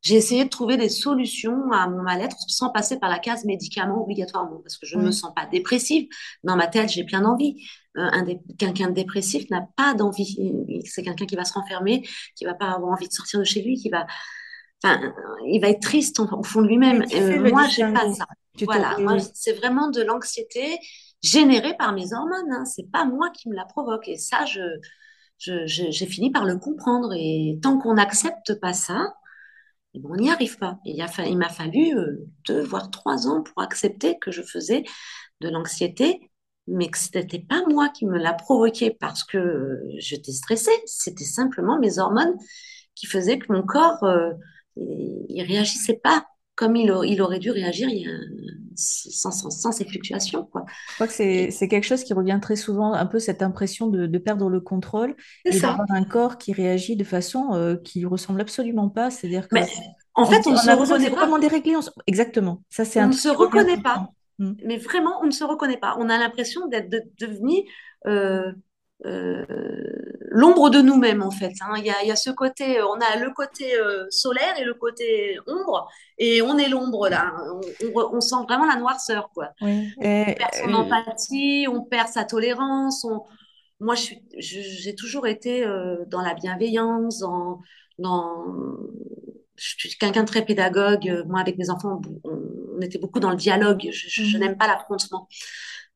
j'ai essayé de trouver des solutions à mon mal-être sans passer par la case médicaments obligatoirement, parce que je ne me sens pas dépressive. Dans ma tête, j'ai plein d'envie. Euh, quelqu'un de dépressif n'a pas d'envie. C'est quelqu'un qui va se renfermer, qui va pas avoir envie de sortir de chez lui, qui va, enfin, il va être triste au fond de lui-même. Euh, moi, j'ai pas ça. voilà, c'est vraiment de l'anxiété générée par mes hormones. Hein. C'est pas moi qui me la provoque. Et ça, je j'ai fini par le comprendre. Et tant qu'on n'accepte pas ça, eh ben, on n'y arrive pas. Et il, il m'a fallu euh, deux, voire trois ans pour accepter que je faisais de l'anxiété, mais que ce n'était pas moi qui me l'a provoqué parce que j'étais stressée. C'était simplement mes hormones qui faisaient que mon corps, euh, il, réagissait pas comme il, il, aurait dû réagir il y a, sans, sans, sans, ces fluctuations. Quoi. Je crois que c'est quelque chose qui revient très souvent, un peu cette impression de, de perdre le contrôle et d'avoir un corps qui réagit de façon euh, qui ressemble absolument pas. C'est-à-dire que. Mais, en fait, on, on, se reconnaît pas. Comment Exactement. Ça, c'est on ne se reconnaît pas. Mm. Mais vraiment, on ne se reconnaît pas. On a l'impression d'être de, devenu euh, euh, l'ombre de nous-mêmes, en fait. Hein. Il, y a, il, y a, ce côté, on a le côté euh, solaire et le côté ombre, et on est l'ombre, là. On, on, on, sent vraiment la noirceur, quoi. Oui. Et, on perd son empathie, on perd sa tolérance. Moi, j'ai toujours été dans la bienveillance, dans je suis quelqu'un de très pédagogue. Moi, avec mes enfants, on, on était beaucoup dans le dialogue. Je, je, je mmh. n'aime pas l'affrontement.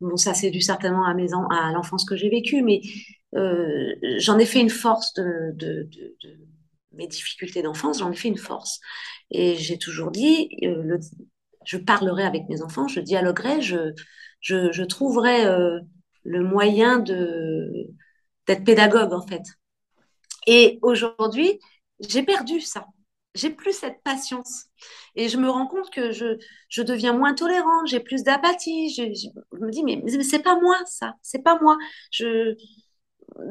Bon, ça, c'est dû certainement à, mes en, à l'enfance que j'ai vécue, mais euh, j'en ai fait une force de, de, de, de mes difficultés d'enfance, j'en ai fait une force. Et j'ai toujours dit, euh, le, je parlerai avec mes enfants, je dialoguerai, je, je, je trouverai euh, le moyen de d'être pédagogue, en fait. Et aujourd'hui, j'ai perdu ça j'ai plus cette patience. Et je me rends compte que je, je deviens moins tolérante, j'ai plus d'apathie. Je, je, me dis, mais, mais c'est pas moi, ça. C'est pas moi. Je,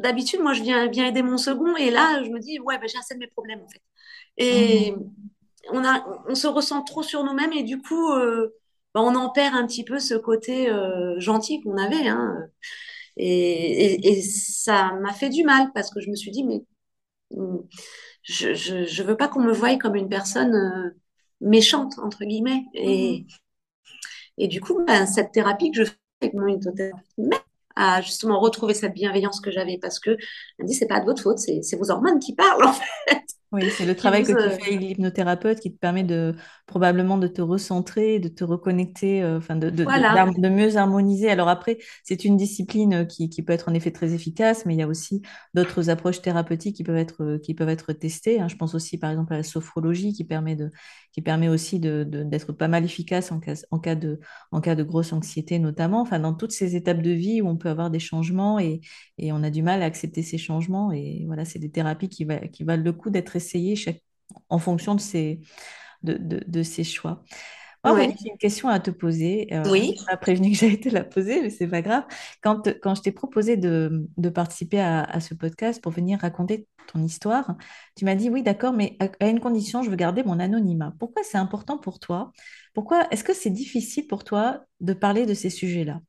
d'habitude, moi, je viens, viens aider mon second. Et là, je me dis, ouais, ben, j'ai assez de mes problèmes, en fait. Et mmh. on, a, on se ressent trop sur nous-mêmes. Et du coup, euh, ben, on en perd un petit peu ce côté euh, gentil qu'on avait. Hein. Et, et, et, ça m'a fait du mal parce que je me suis dit, mais je, je, je veux pas qu'on me voie comme une personne euh, méchante, entre guillemets. Et, mmh. et du coup, ben, cette thérapie que je fais avec mon hypnothérapeute à justement retrouver cette bienveillance que j'avais parce que elle me dit c'est pas de votre faute, c'est vos hormones qui parlent en fait. Oui, c'est le travail que tu fais avec l'hypnothérapeute qui te permet de probablement de te recentrer, de te reconnecter, euh, enfin de, de, voilà. de, de, mieux harmoniser. Alors après, c'est une discipline qui, qui, peut être en effet très efficace, mais il y a aussi d'autres approches thérapeutiques qui peuvent être, qui peuvent être testées. Hein. Je pense aussi par exemple à la sophrologie qui permet, de, qui permet aussi d'être pas mal efficace en cas, en, cas de, en cas de grosse anxiété notamment. Enfin, dans toutes ces étapes de vie où on peut avoir des changements et, et on a du mal à accepter ces changements. Et voilà, c'est des thérapies qui, va, qui valent le coup d'être essayer chaque, en fonction de ses, de, de, de ses choix. Oh, oui. J'ai une question à te poser. Euh, oui. Tu m'as prévenu que j'allais te la poser, mais c'est pas grave. Quand, quand je t'ai proposé de, de participer à, à, ce podcast pour venir raconter ton histoire, tu m'as dit oui, d'accord, mais à, à, une condition, je veux garder mon anonymat. Pourquoi c'est important pour toi? Pourquoi est-ce que c'est difficile pour toi de parler de ces sujets-là?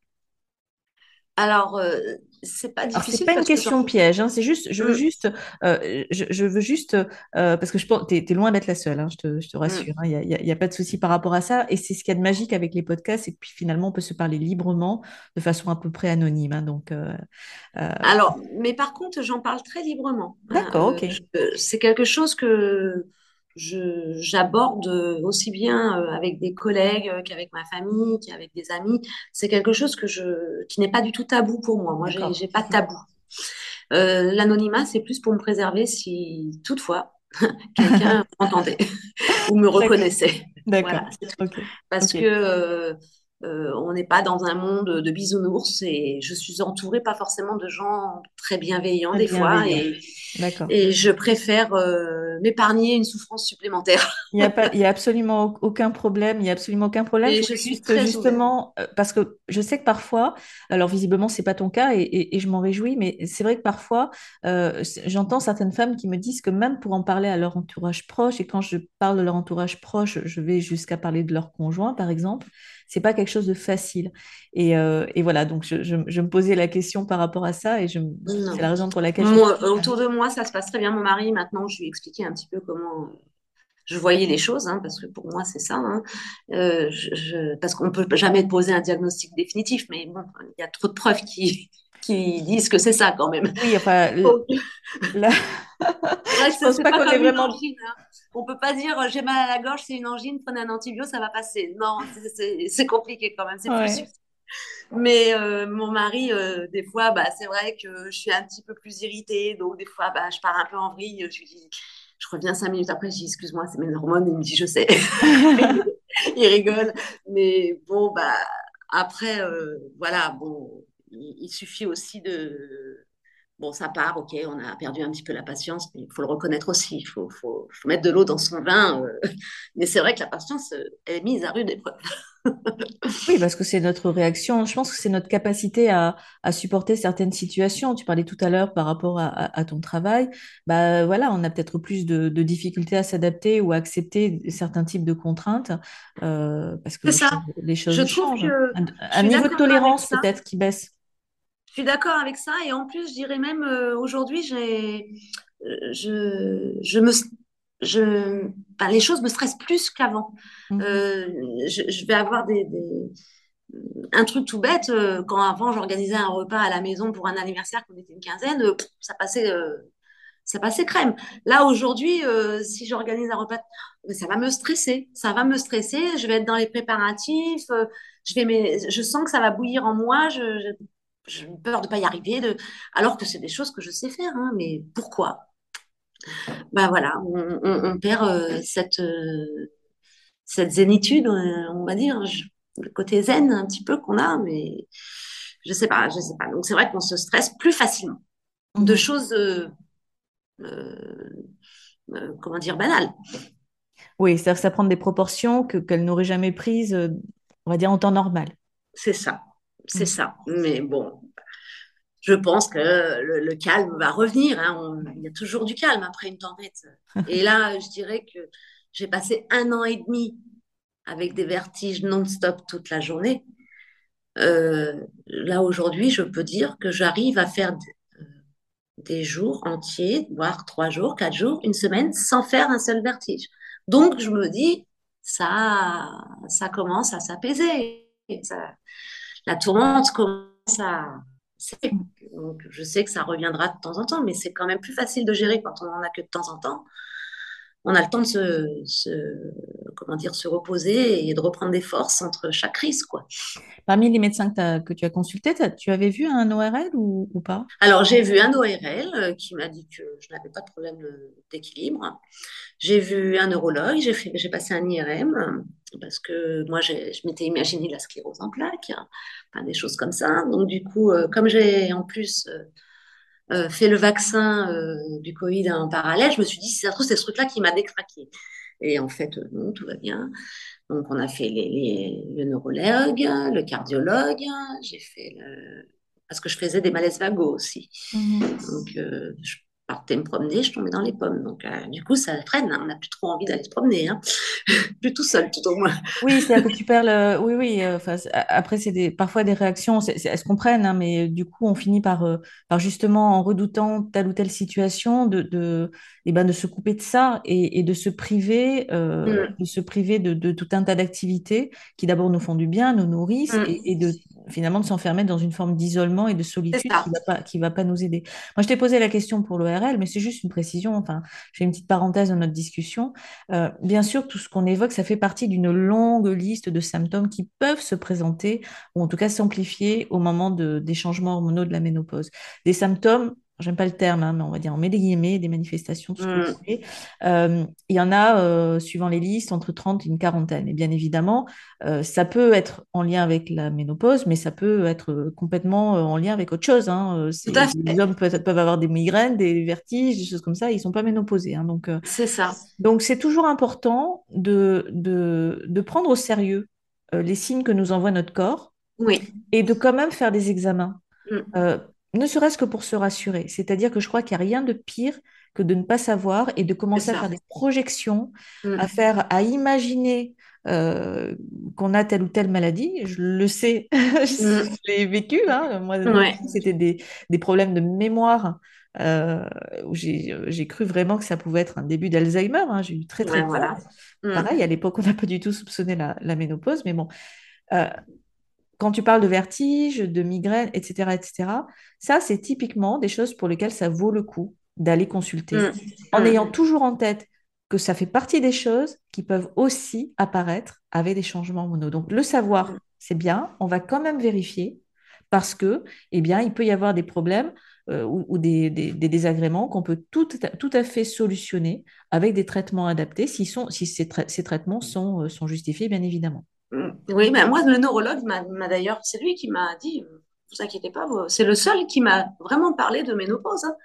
Alors, euh, c'est pas difficile. C'est pas une question que... piège, hein, c'est juste, je veux mmh. juste, euh, je, je, veux juste, euh, parce que je pense, t'es es loin d'être la seule, hein, je, te, je, te, rassure, il mmh. n'y hein, a, y a, pas de souci par rapport à ça, et c'est ce qu'il y a de magique avec les podcasts, c'est que puis finalement on peut se parler librement, de façon à peu près anonyme, hein, donc. Euh, Alors, mais par contre, j'en parle très librement. D'accord, ok. c'est quelque chose que j'aborde aussi bien euh, avec des collègues euh, qu'avec ma famille, qu'avec des amis. C'est quelque chose que je, qui n'est pas du tout tabou pour moi. Moi, j'ai pas de tabou. Euh, L'anonymat, c'est plus pour me préserver si toutefois quelqu'un m'entendait ou me reconnaissait. D'accord. Voilà, okay. Parce okay. que euh, euh, on n'est pas dans un monde de bisounours et je suis entourée pas forcément de gens très bienveillants très des fois et, et, je préfère euh, m'épargner une souffrance supplémentaire. Il n'y a, pas, il y a absolument aucun problème, il n'y a absolument aucun problème. Et je suis juste, justement, ouverte. parce que je sais que parfois, alors visiblement c'est pas ton cas et, et, et je m'en réjouis, mais c'est vrai que parfois euh, j'entends certaines femmes qui me disent que même pour en parler à leur entourage proche, et quand je parle de leur entourage proche, je vais jusqu'à parler de leur conjoint par exemple, c'est pas quelque chose de facile. Et, euh, et voilà, donc je, je, je, me posais la question par rapport à ça et c'est la raison pour laquelle. Moi, je... autour de moi, ça se passe très bien. Mon mari, maintenant, je lui ai expliqué un petit peu comment je voyais les choses, hein, parce que pour moi, c'est ça. Hein. Euh, je, parce qu'on peut jamais poser un diagnostic définitif, mais bon, il y a trop de preuves qui, qui disent que c'est ça quand même. Oui, enfin, là, je pense pas, pas qu'on est vraiment. Angine, hein. On peut pas dire j'ai mal à la gorge, c'est une angine, prenez un antibio, ça va passer. Non, c'est compliqué quand même. C'est ouais. plus Mais euh, mon mari, euh, des fois, bah, c'est vrai que je suis un petit peu plus irritée. Donc, des fois, bah, je pars un peu en vrille. Je lui dis, je reviens cinq minutes après, je dis, excuse-moi, c'est mes hormones. Il me dit, je sais. il rigole. Mais bon, bah, après, euh, voilà, bon, il, il suffit aussi de, Bon, ça part, ok, on a perdu un petit peu la patience, mais il faut le reconnaître aussi. Il faut, faut, faut, mettre de l'eau dans son vin. Euh. Mais c'est vrai que la patience, euh, elle est mise à rude épreuve. oui, parce que c'est notre réaction. Je pense que c'est notre capacité à, à, supporter certaines situations. Tu parlais tout à l'heure par rapport à, à, à, ton travail. Bah voilà, on a peut-être plus de, de, difficultés à s'adapter ou à accepter certains types de contraintes euh, parce que les, ça. Choses, les choses je changent. Que un, un niveau de tolérance peut-être qui baisse. Je suis d'accord avec ça. Et en plus, je dirais même euh, aujourd'hui, j'ai, euh, je, je me, je, enfin, les choses me stressent plus qu'avant. Mmh. Euh, je, je, vais avoir des, des, un truc tout bête. Euh, quand avant, j'organisais un repas à la maison pour un anniversaire, qu'on était une quinzaine, euh, ça passait. ça passait crème. Là, aujourd'hui, si j'organise un repas, ça va me stresser. Ça va me stresser. Je vais être dans les préparatifs. je, vais, mais, je sens que ça va bouillir en moi. Je, je j'ai peur de ne pas y arriver, de... alors que c'est des choses que je sais faire, hein, mais pourquoi? Ben voilà, on, on, on perd euh, cette, euh, cette zénitude, euh, on va dire, je, le côté zen un petit peu qu'on a, mais je sais pas, je sais pas. Donc c'est vrai qu'on se stresse plus facilement de Mhm. choses, euh, comment dire, banales. Oui, c'est-à-dire que ça prend des proportions que, qu'elle n'aurait jamais prises, on va dire, en temps normal. C'est ça, c'est Mhm. ça. Mais bon, je pense que le, le calme va revenir. Hein. On- il y a toujours du calme après une tempête. Et là, je dirais que j'ai passé un an et demi avec des vertiges non-stop toute la journée. Euh, là, aujourd'hui, je peux dire que j'arrive à faire euh, des jours entiers, voire trois jours, quatre jours, une semaine, sans faire un seul vertige. Donc, je me dis, ça, ça commence à s'apaiser. Ça- la tourmente commence à... Donc, je sais que ça reviendra de temps en temps, mais c'est quand même plus facile de gérer quand on en a que de temps en temps. On a le temps de se, se, comment dire, se reposer et de reprendre des forces entre chaque crise, quoi. Parmi les médecins que, tu as consultés, tu avais vu un ORL ou, ou pas? Alors, j'ai vu un ORL euh, qui m'a dit que je n'avais pas de problème euh, d'équilibre. J'ai vu un neurologue, j'ai passé un IRM parce que moi, je m'étais imaginé la sclérose en plaques, hein, enfin, des choses comme ça. Donc, du coup, euh, comme j'ai en plus euh, euh, fait le vaccin euh, du Covid en parallèle, je me suis dit, si ça se trouve, c'est ce truc-là qui m'a décraqué. Et en fait, euh, non, tout va bien. Donc, on a fait les, les- le neurologue, le cardiologue, j'ai fait le... Parce que je faisais des malaises vagos aussi. Mhm. Donc, euh, je partais me promener, je tombais dans les pommes. Donc, euh, du coup, ça freine. hein. On n'a plus trop envie d'aller se promener. Hein. plus tout seul, tout au moins. Oui, c'est-à-dire que tu perds le... Oui, oui. euh, c'est- après, c'est des... parfois des réactions, c'est- c'est- elles se comprennent, hein, mais euh, du coup, on finit par, euh, par justement, en redoutant telle ou telle situation, de, de, eh ben, de se couper de ça et, et de se priver, Mm, de se priver de, de tout un tas d'activités qui d'abord nous font du bien, nous nourrissent, et, et mm. de finalement de s'enfermer dans une forme d'isolement et de C'est solitude qui ça. va pas, qui va pas nous aider. Moi, je t'ai posé la question pour mais c'est juste une précision. Enfin, j'ai une petite parenthèse dans notre discussion. Euh, bien sûr, tout ce qu'on évoque, ça fait partie d'une longue liste de symptômes qui peuvent se présenter, ou en tout cas s'amplifier au moment de, des changements hormonaux de la ménopause. Des symptômes, j'aime pas le terme, hein, mais on va dire, on met des guillemets, des manifestations, tout ce que vous Mm, voulez. Euh, il y en a, euh, suivant les listes, entre 30 et une quarantaine. Et bien évidemment, euh, ça peut être en lien avec la ménopause, mais ça peut être complètement en lien avec autre chose. Hein. Les hommes peuvent, peuvent avoir des migraines, des vertiges, des choses comme ça, ils sont pas ménopausés. Hein. Donc, C'est ça. donc, c'est toujours important de, de, de prendre au sérieux les signes que nous envoie notre corps Oui. et de quand même faire des examens, Mm, euh, ne serait-ce que pour se rassurer. C'est-à-dire que je crois qu'il n'y a rien de pire que de ne pas savoir et de commencer à faire des projections, à Mm, faire, à imaginer euh, qu'on a telle ou telle maladie. Je le sais, je mm. l'ai vécu. Hein. Moi, Ouais. c'était des, des problèmes de mémoire. euh, où j'ai cru vraiment que ça pouvait être un début d'Alzheimer. hein. J'ai eu très très Ouais, voilà. Mm, Pareil, à l'époque, on n'a pas du tout soupçonné la, la ménopause, mais bon, euh, quand tu parles de vertige, de migraine, etc., etc., ça, c'est typiquement des choses pour lesquelles ça vaut le coup d'aller consulter, mm, en ayant mm. toujours en tête que ça fait partie des choses qui peuvent aussi apparaître avec des changements hormonaux. Donc, le savoir, c'est bien, on va quand même vérifier parce que, eh bien, il peut y avoir des problèmes euh, ou, des, désagréments qu'on peut tout, tout, à fait solutionner avec des traitements adaptés si, sont, si ces, ces traitements sont, euh, sont justifiés, bien évidemment. Oui, mais moi, le neurologue m'a d'ailleurs, c'est lui qui m'a dit, euh, vous inquiétez pas, c'est le seul qui m'a vraiment parlé de ménopause. Hein.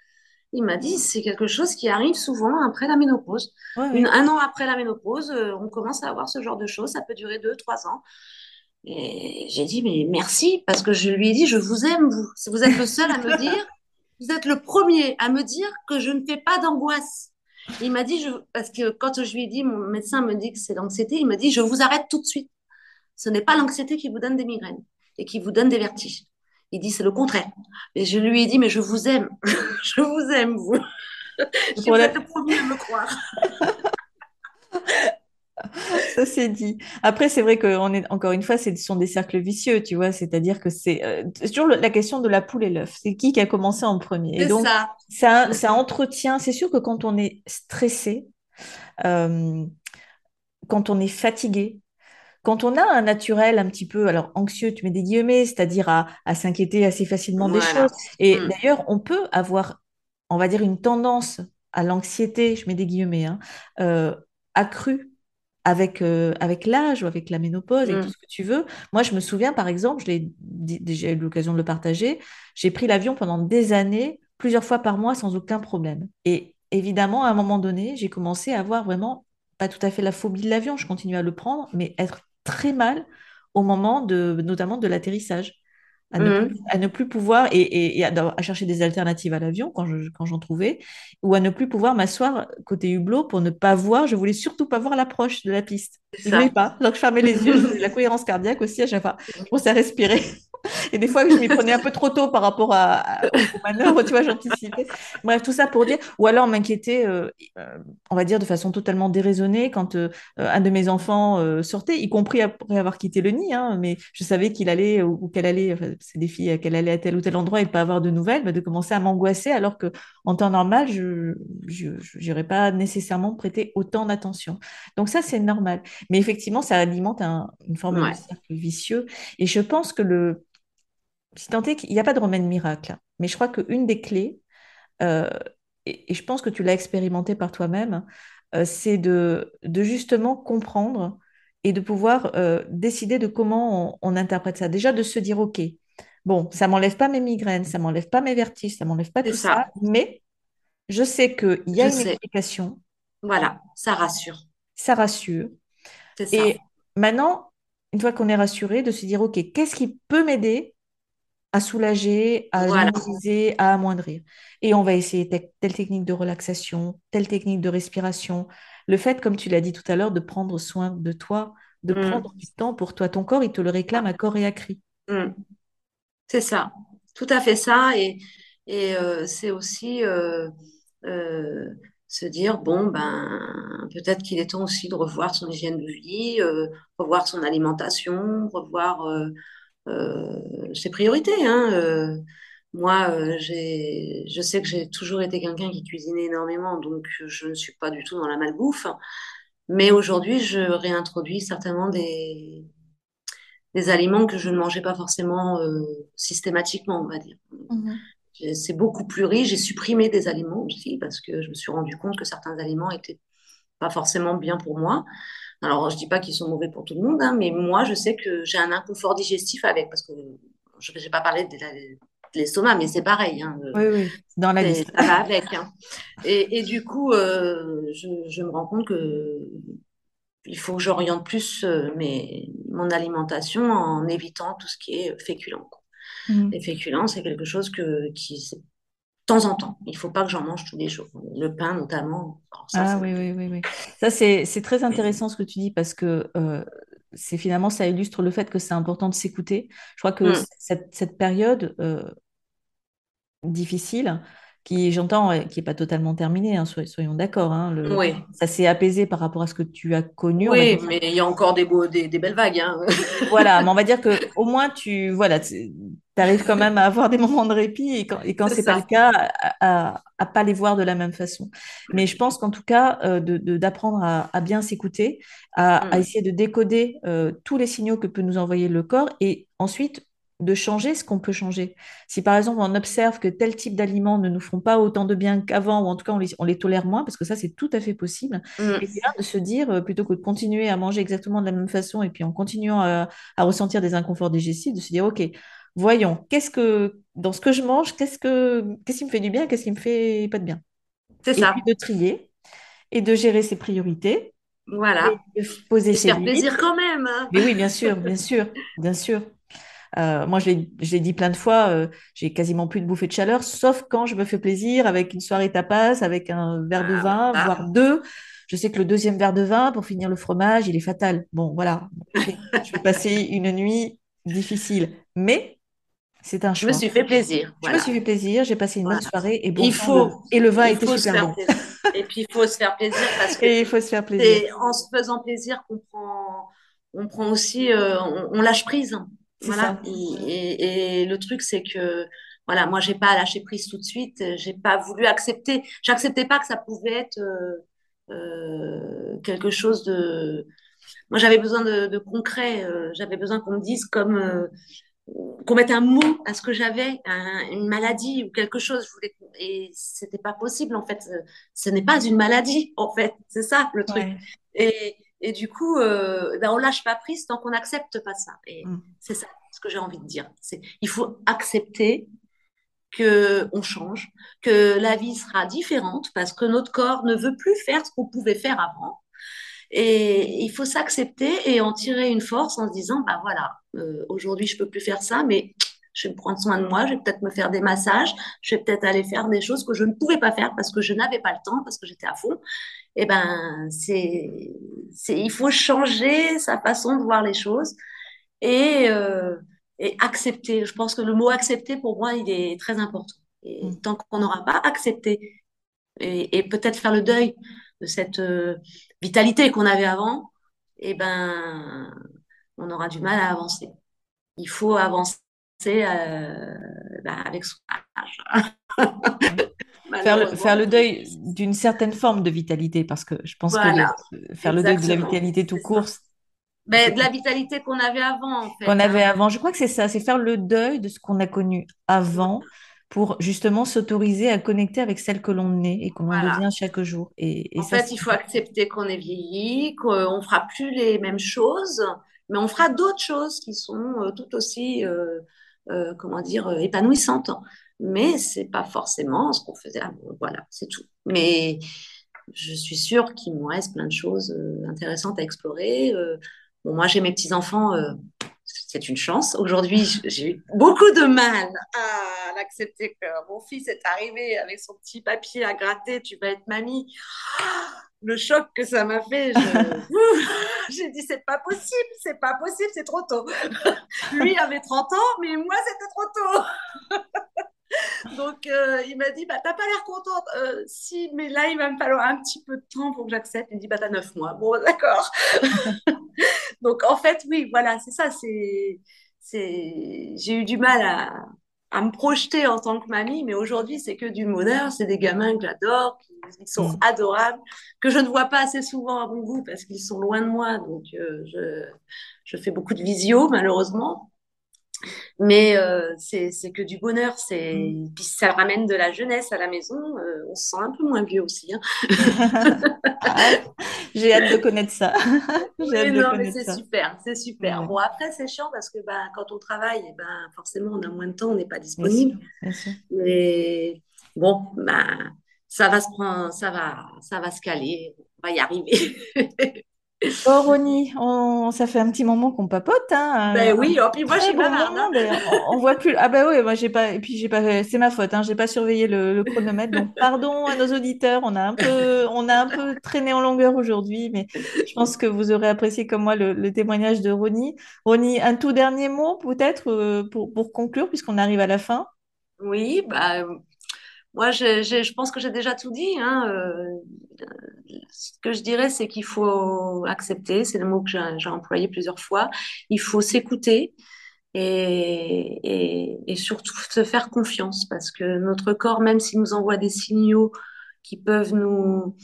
Il m'a dit, c'est quelque chose qui arrive souvent après la ménopause. un an après la ménopause, on commence à avoir ce genre de choses. Ça peut durer deux, trois ans. Et j'ai dit, mais merci, parce que je lui ai dit, je vous aime, vous. Vous êtes le seul à me dire, vous êtes le premier à me dire que je ne fais pas d'angoisse. Il m'a dit, je, parce que quand je lui ai dit, mon médecin me dit que c'est l'anxiété, il m'a dit, je vous arrête tout de suite. Ce n'est pas l'anxiété qui vous donne des migraines et qui vous donne des vertiges. Il dit, c'est le contraire. Et je lui ai dit, mais je vous aime. je vous aime, vous. vous êtes le premier à me croire. Ça c'est dit. Après, c'est vrai qu'on est encore une fois, ce sont des cercles vicieux, tu vois. C'est-à-dire que c'est euh, toujours la question de la poule et l'œuf. C'est qui qui a commencé en premier? Et donc, ça. Ça, entretient. C'est sûr que quand on est stressé, euh, quand on est fatigué, quand on a un naturel un petit peu, alors anxieux, tu mets des guillemets, c'est-à-dire à, s'inquiéter assez facilement des choses. Et mm. d'ailleurs, on peut avoir, on va dire, une tendance à l'anxiété, je mets des guillemets, hein, euh, accrue avec, euh, avec l'âge ou avec la ménopause et tout mm. ce que tu veux. Moi, je me souviens, par exemple, je l'ai déjà eu l'occasion de le partager, j'ai pris l'avion pendant des années, plusieurs fois par mois, sans aucun problème. Et évidemment, à un moment donné, j'ai commencé à avoir vraiment, pas tout à fait la phobie de l'avion, je continue à le prendre, mais être très mal au moment de, notamment de l'atterrissage à ne, mmh. plus, pouvoir et, à, chercher des alternatives à l'avion quand, quand j'en trouvais, ou à ne plus pouvoir m'asseoir côté hublot pour ne pas voir, je voulais surtout pas voir l'approche de la piste. Je ne voulais pas. Donc je fermais les yeux, la cohérence cardiaque aussi à chaque fois. Je commençais à respirer. Et des fois, je m'y prenais un peu trop tôt par rapport à, aux manœuvres, tu vois, j'anticipais. Bref, tout ça pour dire, ou alors m'inquiéter, euh, euh, on va dire de façon totalement déraisonnée quand euh, un de mes enfants sortait, y compris après avoir quitté le nid, hein, mais je savais qu'il allait ou, qu'elle allait, enfin, c'est des filles, qu'elle allait à tel ou tel endroit et pas avoir de nouvelles, bah, de commencer à m'angoisser alors que en temps normal, je n'aurais pas nécessairement prêté autant d'attention. Donc ça, c'est normal. Mais effectivement, ça alimente une forme de cercle vicieux. Et je pense que le, si tant est qu'il n'y a pas de remède miracle, mais je crois qu'une des clés, euh, et, je pense que tu l'as expérimenté par toi-même, euh, c'est de, de, justement comprendre et de pouvoir euh, décider de comment on, interprète ça. Déjà de se dire, OK, bon, ça m'enlève pas mes migraines, ça m'enlève pas mes vertiges, ça m'enlève pas tout ça. mais je sais qu'il y a une explication. Voilà, ça rassure. Ça rassure. Et maintenant, une fois qu'on est rassuré, de se dire, OK, qu'est-ce qui peut m'aider à soulager, à voilà. à amoindrir? Et on va essayer telle, technique de relaxation, telle technique de respiration. Le fait, comme tu l'as dit tout à l'heure, de prendre soin de toi, de mm. prendre du temps pour toi. Ton corps, il te le réclame à corps et à cri. Mm. C'est ça, tout à fait ça. Et, euh, c'est aussi euh, euh, se dire, bon, ben, peut-être qu'il est temps aussi de revoir son hygiène de vie, revoir son alimentation, revoir ses priorités. Hein. Moi, je sais que j'ai toujours été quelqu'un qui cuisinait énormément, donc je ne suis pas du tout dans la malbouffe. Mais aujourd'hui, je réintroduis certainement des, des aliments que je ne mangeais pas forcément systématiquement, on va dire. Mhm. C'est beaucoup plus riche. J'ai supprimé des aliments aussi parce que je me suis rendu compte que certains aliments étaient pas forcément bien pour moi. Alors, je dis pas qu'ils sont mauvais pour tout le monde, hein, mais moi, je sais que j'ai un inconfort digestif avec, parce que je n'ai pas parlé de l'estomac, mais c'est pareil. Hein, oui, oui, dans la liste. Ça va avec. Hein. Et, et, du coup, euh, je, je, me rends compte que il faut que j'oriente plus euh, mes, mon alimentation en évitant tout ce qui est féculent. Mmh. Les féculents, c'est quelque chose que, qui, temps en temps. Il ne faut pas que j'en mange tous les jours. Le pain, notamment. ah oui, oui, oui, oui. Ça, c'est très intéressant ce que tu dis parce que euh, c'est finalement, ça illustre le fait que c'est important de s'écouter. Je crois que mm. cette, cette, période euh, difficile, qui, j'entends, qui n'est pas totalement terminée, hein, soyons d'accord. Hein, oui. Ça s'est apaisé par rapport à ce que tu as connu. Oui, mais il y a encore des, beaux, des, des belles vagues. Hein. voilà, mais on va dire que au moins, tu, voilà, arrives quand même à avoir des moments de répit et quand, et quand C'est c'est pas le cas, à, à, pas les voir de la même façon. Mais je pense qu'en tout cas, euh, de, de- d'apprendre à, à bien s'écouter, à, à Mm. essayer de décoder euh, tous les signaux que peut nous envoyer le corps et ensuite de changer ce qu'on peut changer. Si par exemple on observe que tel type d'aliments ne nous font pas autant de bien qu'avant, ou en tout cas on les, on les tolère moins, parce que ça c'est tout à fait possible, et Mm. bien de se dire, euh, plutôt que de continuer à manger exactement de la même façon et puis en continuant à, à ressentir des inconforts digestifs, de se dire, OK, Voyons, qu'est-ce que dans ce que je mange, qu'est-ce que qu'est-ce qui me fait du bien, qu'est-ce qui me fait pas de bien? C'est Et puis ça. de trier et de gérer ses priorités et Voilà. de poser Et se ses faire limites. plaisir quand même. hein. Mais oui, bien sûr, bien sûr, bien sûr. Euh, moi, je l'ai dit plein de fois, euh, j'ai quasiment plus de bouffées de chaleur, sauf quand je me fais plaisir avec une soirée tapas, avec un verre de Ah, vin, voire voilà. deux. Je sais que le deuxième verre de vin, pour finir le fromage, il est fatal. Bon, voilà. Je vais passer une nuit difficile, mais c'est un Je me choix. suis fait plaisir. Je me suis fait plaisir, j'ai passé une bonne Voilà. soirée et bon Il faut, et le vin il était faut super bon. plaisir. Et puis, il faut se faire plaisir parce que Et il faut se faire plaisir. c'est en se faisant plaisir qu'on prend, on prend aussi, euh, on, on lâche prise. Voilà. ça. Et, et- et le truc, c'est que, voilà, moi, j'ai pas lâché prise tout de suite. J'ai pas voulu accepter. J'acceptais pas que ça pouvait être euh, euh, quelque chose de. Moi, j'avais besoin de, de concret. euh, j'avais besoin qu'on me dise comme. euh, qu'on mette un mot à ce que j'avais, un- une maladie ou quelque chose. Je voulais, et c'était pas possible en fait. Ce n'est pas une maladie en fait. C'est ça le truc. Ouais. Et, et du coup, euh, ben, on lâche pas prise tant qu'on n'accepte pas ça. Et Mm. c'est ça ce que j'ai envie de dire. C'est, il faut accepter que on change, que la vie sera différente parce que notre corps ne veut plus faire ce qu'on pouvait faire avant. Et il faut s'accepter et en tirer une force en se disant, bah voilà, euh, aujourd'hui je peux plus faire ça, mais je vais prendre soin de moi, je vais peut-être me faire des massages, je vais peut-être aller faire des choses que je ne pouvais pas faire parce que je n'avais pas le temps, parce que j'étais à fond. Et ben, c'est, il faut changer sa façon de voir les choses et, euh, et accepter. Je pense que le mot accepter, pour moi, il est très important. Et Mm. tant qu'on n'aura pas accepté et, et peut-être faire le deuil de cette euh, vitalité qu'on avait avant, eh ben, on aura du mal à avancer. Il faut avancer euh, ben, avec son âge. Faire le, faire le deuil d'une certaine forme de vitalité, parce que je pense que le, faire le deuil de la vitalité tout court. Mais c'est de la vitalité qu'on avait avant, en qu'on fait. avait Hein. avant. Je crois que c'est ça, c'est faire le deuil de ce qu'on a connu avant pour justement s'autoriser à connecter avec celle que l'on est et que l'on Voilà. devient chaque jour. Et, et En ça, fait, il faut accepter qu'on est vieilli, qu'on fera plus les mêmes choses, mais on fera d'autres choses qui sont euh, tout aussi, euh, euh, comment dire, épanouissantes. Mais c'est pas forcément ce qu'on faisait avant. Voilà, c'est tout. Mais je suis sûre qu'il me reste plein de choses euh, intéressantes à explorer. Euh, bon, moi, j'ai mes petits-enfants, euh, c'est une chance. Aujourd'hui, j'ai eu beaucoup de mal à l'accepter que mon fils est arrivé avec son petit papier à gratter, tu vas être mamie. Le choc que ça m'a fait, j'ai dit c'est pas possible, c'est pas possible, c'est trop tôt. Lui avait 30 ans, mais moi c'était trop tôt. Donc, euh, il m'a dit, bah, t'as pas l'air contente. Euh, si, mais là, il va me falloir un petit peu de temps pour que j'accepte. Il me dit, bah, t'as neuf mois. Bon, d'accord. Donc, en fait, oui, voilà, c'est ça. C'est, c'est, j'ai eu du mal à, à me projeter en tant que mamie, mais aujourd'hui, c'est que du bonheur. C'est des gamins que j'adore, qui sont Mm. adorables, que je ne vois pas assez souvent à mon goût parce qu'ils sont loin de moi. Donc, euh, je, je fais beaucoup de visio, malheureusement. Mais euh, c'est que du bonheur, c'est Mm. puis ça ramène de la jeunesse à la maison. euh, on se sent un peu moins vieux aussi. hein. Ah, j'ai hâte de connaître ça. Non, mais c'est super, c'est super. Bon, après, c'est chiant parce que ben, quand on travaille, eh ben, forcément, on a moins de temps, on n'est pas bien sûr, disponible. bien sûr. Mais bon, ben, ça va se prendre, ça va, ça va se caler, on va y arriver. Oh, Ronnie, on... ça fait un petit moment qu'on papote, hein, Ben oui, oh, puis moi, je très suis bon bavarde. hein. moment. On, on voit plus. Ah bah oui, moi j'ai pas. Et puis j'ai pas. C'est ma faute, hein, j'ai pas surveillé le, le chronomètre. Donc pardon à nos auditeurs, on a un peu, on a un peu traîné en longueur aujourd'hui, mais je pense que vous aurez apprécié comme moi le, le témoignage de Ronnie. Ronnie, un tout dernier mot peut-être euh, pour, pour conclure, puisqu'on arrive à la fin? Oui, bah, moi, je, pense que j'ai déjà tout dit. Hein. euh, ce que je dirais, c'est qu'il faut accepter, c'est le mot que j'ai employé plusieurs fois, il faut s'écouter, et, et, surtout se faire confiance parce que notre corps, même s'il nous envoie des signaux qui peuvent nous,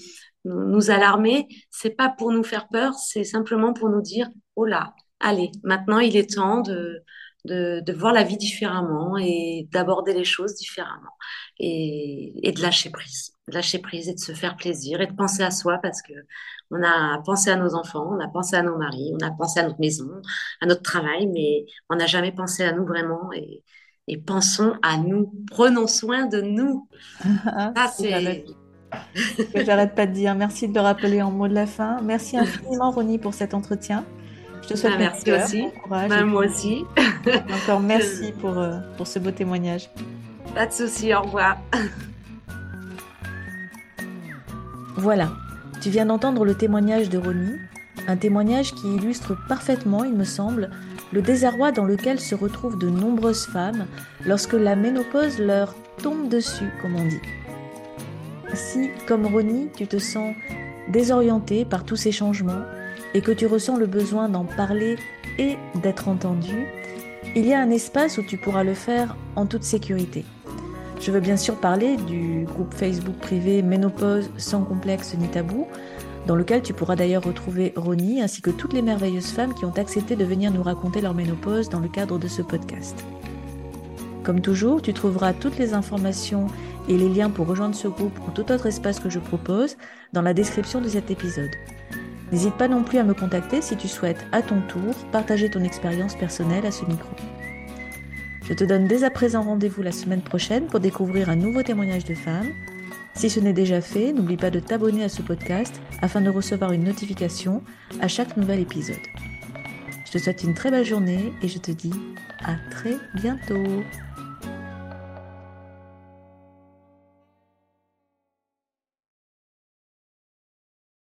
nous, nous alarmer, c'est pas pour nous faire peur, c'est simplement pour nous dire, oh là, allez, maintenant il est temps de, de, de voir la vie différemment et d'aborder les choses différemment et, et de lâcher prise. De lâcher prise et de se faire plaisir et de penser à soi parce que on a pensé à nos enfants, on a pensé à nos maris, on a pensé à notre maison, à notre travail, mais on n'a jamais pensé à nous vraiment et, et pensons à nous, prenons soin de nous. Ça, c'est j'arrête pas de dire. Merci de le rappeler en mot de la fin. Merci infiniment, Ronnie, pour cet entretien. Je te souhaite bah, merci aussi. courage. Bah, moi aussi. Encore merci pour, euh, pour ce beau témoignage. Pas de souci, au revoir. Voilà, tu viens d'entendre le témoignage de Ronnie, un témoignage qui illustre parfaitement, il me semble, le désarroi dans lequel se retrouvent de nombreuses femmes lorsque la ménopause leur tombe dessus, comme on dit. Si, comme Ronnie, tu te sens désorienté par tous ces changements et que tu ressens le besoin d'en parler et d'être entendu, il y a un espace où tu pourras le faire en toute sécurité. Je veux bien sûr parler du groupe Facebook privé Ménopause sans complexe ni tabou, dans lequel tu pourras d'ailleurs retrouver Ronnie ainsi que toutes les merveilleuses femmes qui ont accepté de venir nous raconter leur ménopause dans le cadre de ce podcast. Comme toujours, tu trouveras toutes les informations et les liens pour rejoindre ce groupe ou tout autre espace que je propose dans la description de cet épisode. N'hésite pas non plus à me contacter si tu souhaites à ton tour partager ton expérience personnelle à ce micro. Je te donne dès à présent rendez-vous la semaine prochaine pour découvrir un nouveau témoignage de femme. Si ce n'est déjà fait, n'oublie pas de t'abonner à ce podcast afin de recevoir une notification à chaque nouvel épisode. Je te souhaite une très belle journée et je te dis à très bientôt.